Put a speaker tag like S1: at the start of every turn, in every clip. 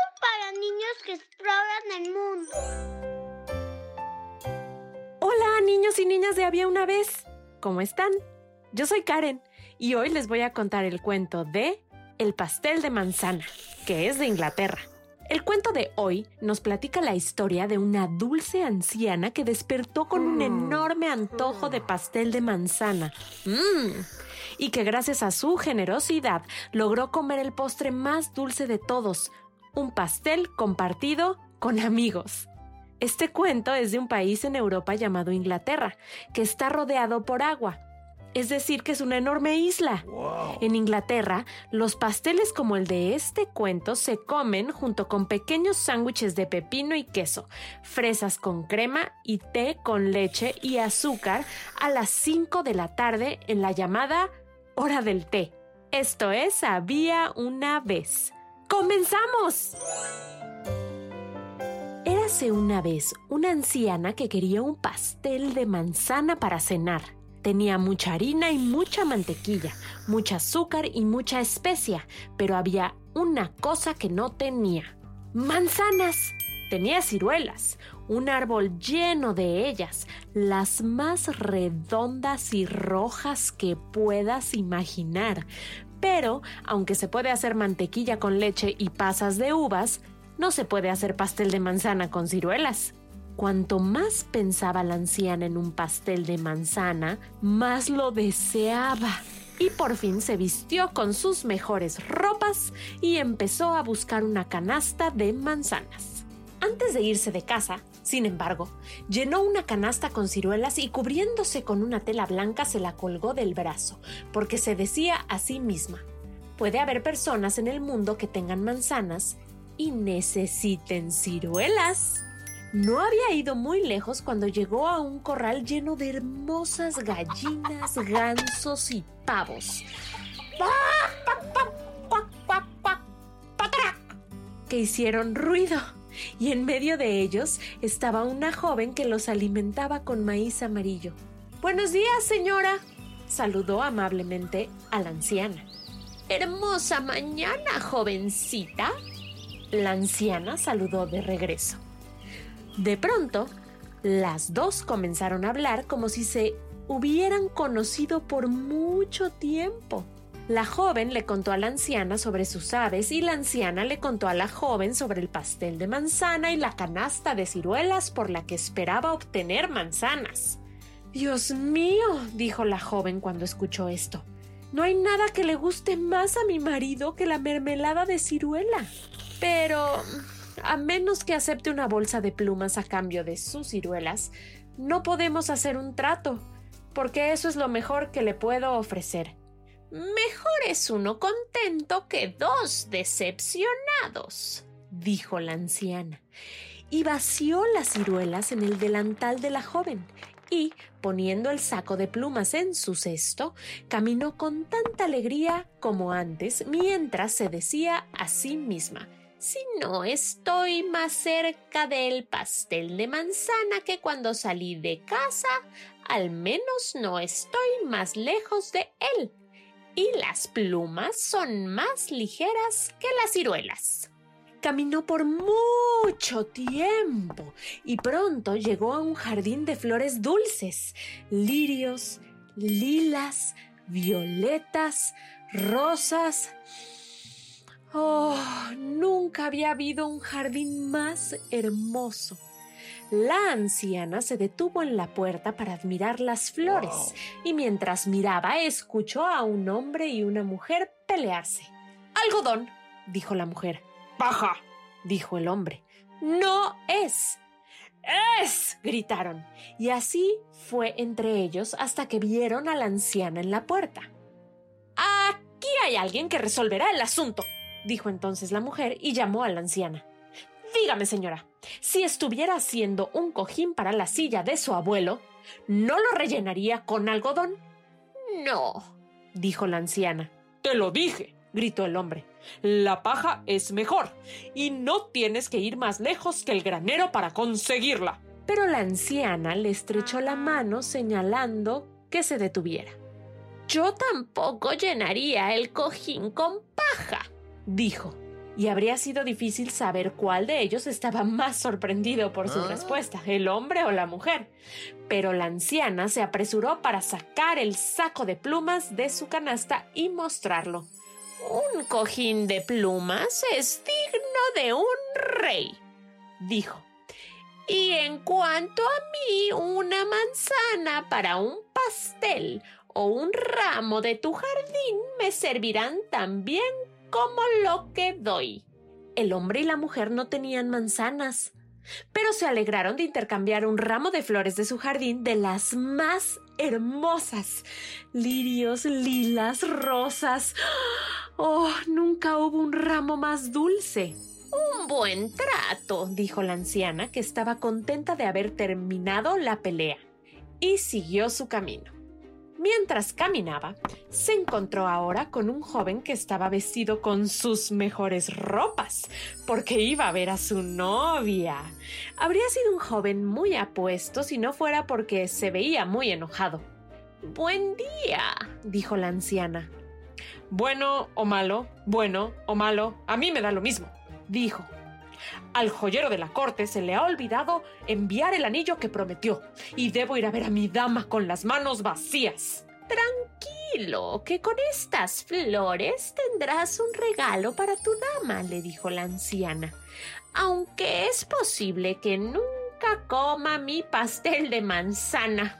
S1: para niños que exploran el mundo.
S2: Hola niños y niñas de Había una vez. ¿Cómo están? Yo soy Karen y hoy les voy a contar el cuento de El pastel de manzana, que es de Inglaterra. El cuento de hoy nos platica la historia de una dulce anciana que despertó con un enorme antojo de pastel de manzana. ¡Mmm! Y que gracias a su generosidad logró comer el postre más dulce de todos, un pastel compartido con amigos. Este cuento es de un país en Europa llamado Inglaterra, que está rodeado por agua. Es decir, que es una enorme isla. En Inglaterra, los pasteles como el de este cuento se comen junto con pequeños sándwiches de pepino y queso, fresas con crema y té con leche y azúcar a las 5 de la tarde en la llamada hora del té. Esto es Había una vez. ¡Comenzamos! Érase una vez una anciana que quería un pastel de manzana para cenar. Tenía mucha harina y mucha mantequilla, mucha azúcar y mucha especia, pero había una cosa que no tenía. Manzanas. Tenía ciruelas, un árbol lleno de ellas, las más redondas y rojas que puedas imaginar. Pero, aunque se puede hacer mantequilla con leche y pasas de uvas, no se puede hacer pastel de manzana con ciruelas. Cuanto más pensaba la anciana en un pastel de manzana, más lo deseaba. Y por fin se vistió con sus mejores ropas y empezó a buscar una canasta de manzanas. Antes de irse de casa, sin embargo, llenó una canasta con ciruelas y cubriéndose con una tela blanca se la colgó del brazo, porque se decía a sí misma, puede haber personas en el mundo que tengan manzanas y necesiten ciruelas. No había ido muy lejos cuando llegó a un corral lleno de hermosas gallinas, gansos y pavos. que hicieron ruido. Y en medio de ellos estaba una joven que los alimentaba con maíz amarillo. Buenos días, señora, saludó amablemente a la anciana. Hermosa mañana, jovencita. La anciana saludó de regreso. De pronto, las dos comenzaron a hablar como si se hubieran conocido por mucho tiempo. La joven le contó a la anciana sobre sus aves y la anciana le contó a la joven sobre el pastel de manzana y la canasta de ciruelas por la que esperaba obtener manzanas. Dios mío, dijo la joven cuando escuchó esto. No hay nada que le guste más a mi marido que la mermelada de ciruela. Pero, a menos que acepte una bolsa de plumas a cambio de sus ciruelas, no podemos hacer un trato, porque eso es lo mejor que le puedo ofrecer. Mejor es uno contento que dos decepcionados, dijo la anciana, y vació las ciruelas en el delantal de la joven, y, poniendo el saco de plumas en su cesto, caminó con tanta alegría como antes, mientras se decía a sí misma si no estoy más cerca del pastel de manzana que cuando salí de casa, al menos no estoy más lejos de él y las plumas son más ligeras que las ciruelas. Caminó por mucho tiempo y pronto llegó a un jardín de flores dulces, lirios, lilas, violetas, rosas. Oh, nunca había habido un jardín más hermoso. La anciana se detuvo en la puerta para admirar las flores y mientras miraba escuchó a un hombre y una mujer pelearse. Algodón, dijo la mujer. Baja, dijo el hombre. No es. ¡Es! gritaron. Y así fue entre ellos hasta que vieron a la anciana en la puerta. Aquí hay alguien que resolverá el asunto, dijo entonces la mujer y llamó a la anciana. Dígame, señora, si estuviera haciendo un cojín para la silla de su abuelo, ¿no lo rellenaría con algodón? No, dijo la anciana. Te lo dije, gritó el hombre. La paja es mejor y no tienes que ir más lejos que el granero para conseguirla. Pero la anciana le estrechó la mano señalando que se detuviera. Yo tampoco llenaría el cojín con paja, dijo. Y habría sido difícil saber cuál de ellos estaba más sorprendido por su ah. respuesta, el hombre o la mujer. Pero la anciana se apresuró para sacar el saco de plumas de su canasta y mostrarlo. Un cojín de plumas es digno de un rey, dijo. Y en cuanto a mí, una manzana para un pastel o un ramo de tu jardín me servirán tan bien como lo que doy. El hombre y la mujer no tenían manzanas, pero se alegraron de intercambiar un ramo de flores de su jardín de las más hermosas. Lirios, lilas, rosas. Oh, nunca hubo un ramo más dulce. Un buen trato, dijo la anciana, que estaba contenta de haber terminado la pelea, y siguió su camino. Mientras caminaba, se encontró ahora con un joven que estaba vestido con sus mejores ropas, porque iba a ver a su novia. Habría sido un joven muy apuesto si no fuera porque se veía muy enojado. Buen día, dijo la anciana. Bueno o malo, bueno o malo, a mí me da lo mismo, dijo. Al joyero de la corte se le ha olvidado enviar el anillo que prometió, y debo ir a ver a mi dama con las manos vacías. Tranquilo, que con estas flores tendrás un regalo para tu dama, le dijo la anciana. Aunque es posible que nunca coma mi pastel de manzana.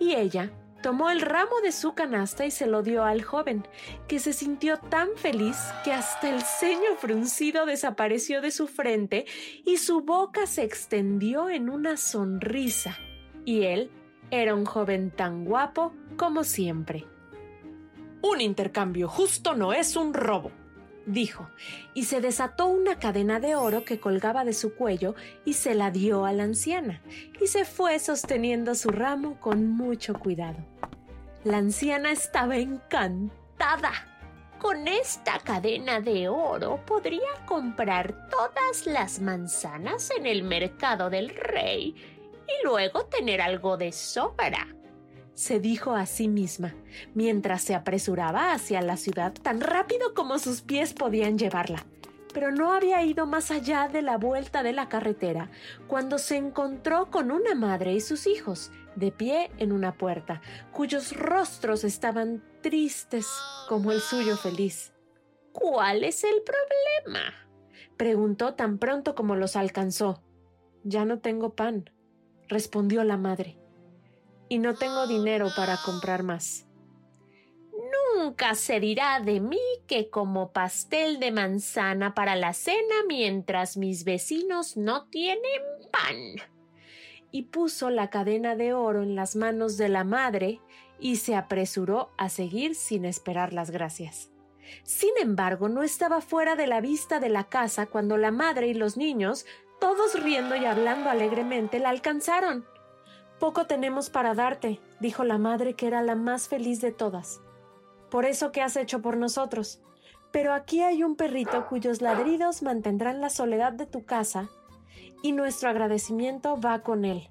S2: Y ella Tomó el ramo de su canasta y se lo dio al joven, que se sintió tan feliz que hasta el ceño fruncido desapareció de su frente y su boca se extendió en una sonrisa. Y él era un joven tan guapo como siempre. Un intercambio justo no es un robo, dijo, y se desató una cadena de oro que colgaba de su cuello y se la dio a la anciana, y se fue sosteniendo su ramo con mucho cuidado. La anciana estaba encantada. Con esta cadena de oro podría comprar todas las manzanas en el mercado del rey y luego tener algo de sobra se dijo a sí misma, mientras se apresuraba hacia la ciudad tan rápido como sus pies podían llevarla. Pero no había ido más allá de la vuelta de la carretera cuando se encontró con una madre y sus hijos, de pie en una puerta, cuyos rostros estaban tristes como el suyo feliz. ¿Cuál es el problema? preguntó tan pronto como los alcanzó. Ya no tengo pan, respondió la madre y no tengo dinero para comprar más. Nunca se dirá de mí que como pastel de manzana para la cena mientras mis vecinos no tienen pan. Y puso la cadena de oro en las manos de la madre y se apresuró a seguir sin esperar las gracias. Sin embargo, no estaba fuera de la vista de la casa cuando la madre y los niños, todos riendo y hablando alegremente, la alcanzaron. Poco tenemos para darte, dijo la madre que era la más feliz de todas. Por eso que has hecho por nosotros. Pero aquí hay un perrito cuyos ladridos mantendrán la soledad de tu casa y nuestro agradecimiento va con él.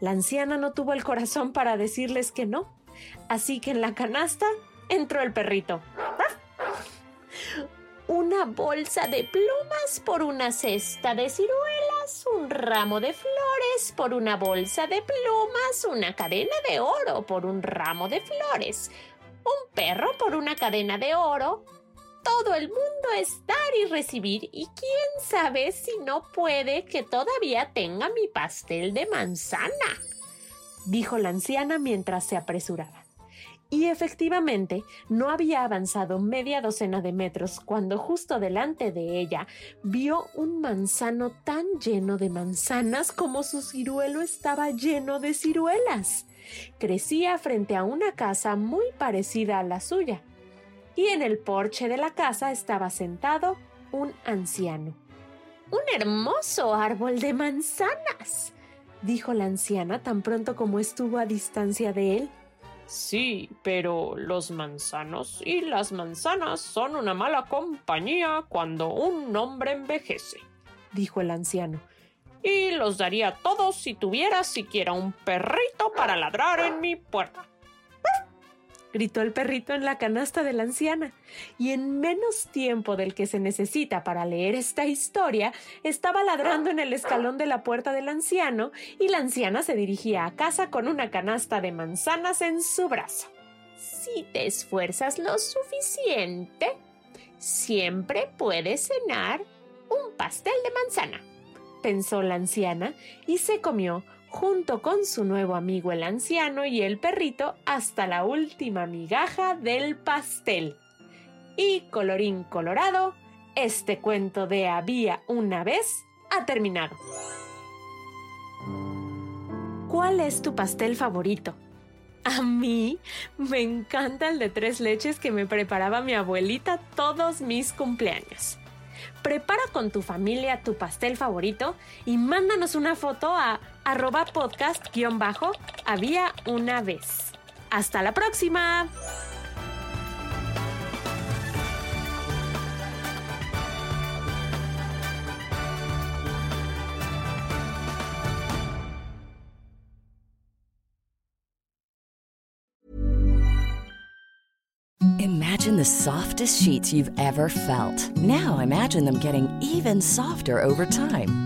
S2: La anciana no tuvo el corazón para decirles que no, así que en la canasta entró el perrito. Una bolsa de plumas por una cesta de ciruelas un ramo de flores por una bolsa de plumas, una cadena de oro por un ramo de flores, un perro por una cadena de oro. todo el mundo es dar y recibir y quién sabe si no puede que todavía tenga mi pastel de manzana, dijo la anciana mientras se apresuraba. Y efectivamente, no había avanzado media docena de metros cuando justo delante de ella vio un manzano tan lleno de manzanas como su ciruelo estaba lleno de ciruelas. Crecía frente a una casa muy parecida a la suya, y en el porche de la casa estaba sentado un anciano. Un hermoso árbol de manzanas, dijo la anciana tan pronto como estuvo a distancia de él. Sí, pero los manzanos y las manzanas son una mala compañía cuando un hombre envejece, dijo el anciano. Y los daría todos si tuviera siquiera un perrito para ladrar en mi puerta gritó el perrito en la canasta de la anciana, y en menos tiempo del que se necesita para leer esta historia, estaba ladrando en el escalón de la puerta del anciano, y la anciana se dirigía a casa con una canasta de manzanas en su brazo. Si te esfuerzas lo suficiente, siempre puedes cenar un pastel de manzana, pensó la anciana, y se comió junto con su nuevo amigo el anciano y el perrito hasta la última migaja del pastel. Y colorín colorado, este cuento de había una vez ha terminado. ¿Cuál es tu pastel favorito? A mí me encanta el de tres leches que me preparaba mi abuelita todos mis cumpleaños. Prepara con tu familia tu pastel favorito y mándanos una foto a arroba podcast-había una vez. Hasta la próxima.
S3: Imagine the softest sheets you've ever felt. Now imagine them getting even softer over time.